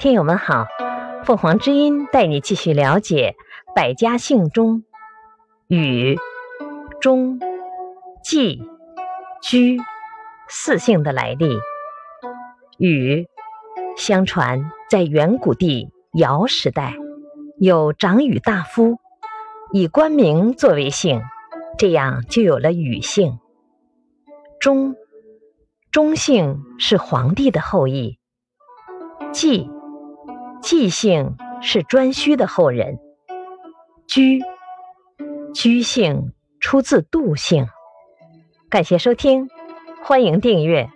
听友们好，凤凰之音带你继续了解百家姓中禹、钟、季、居四姓的来历。禹，相传在远古地尧时代，有长禹大夫，以官名作为姓，这样就有了禹姓。钟，钟姓是皇帝的后裔。季。季姓是颛顼的后人，居居姓出自杜姓。感谢收听，欢迎订阅。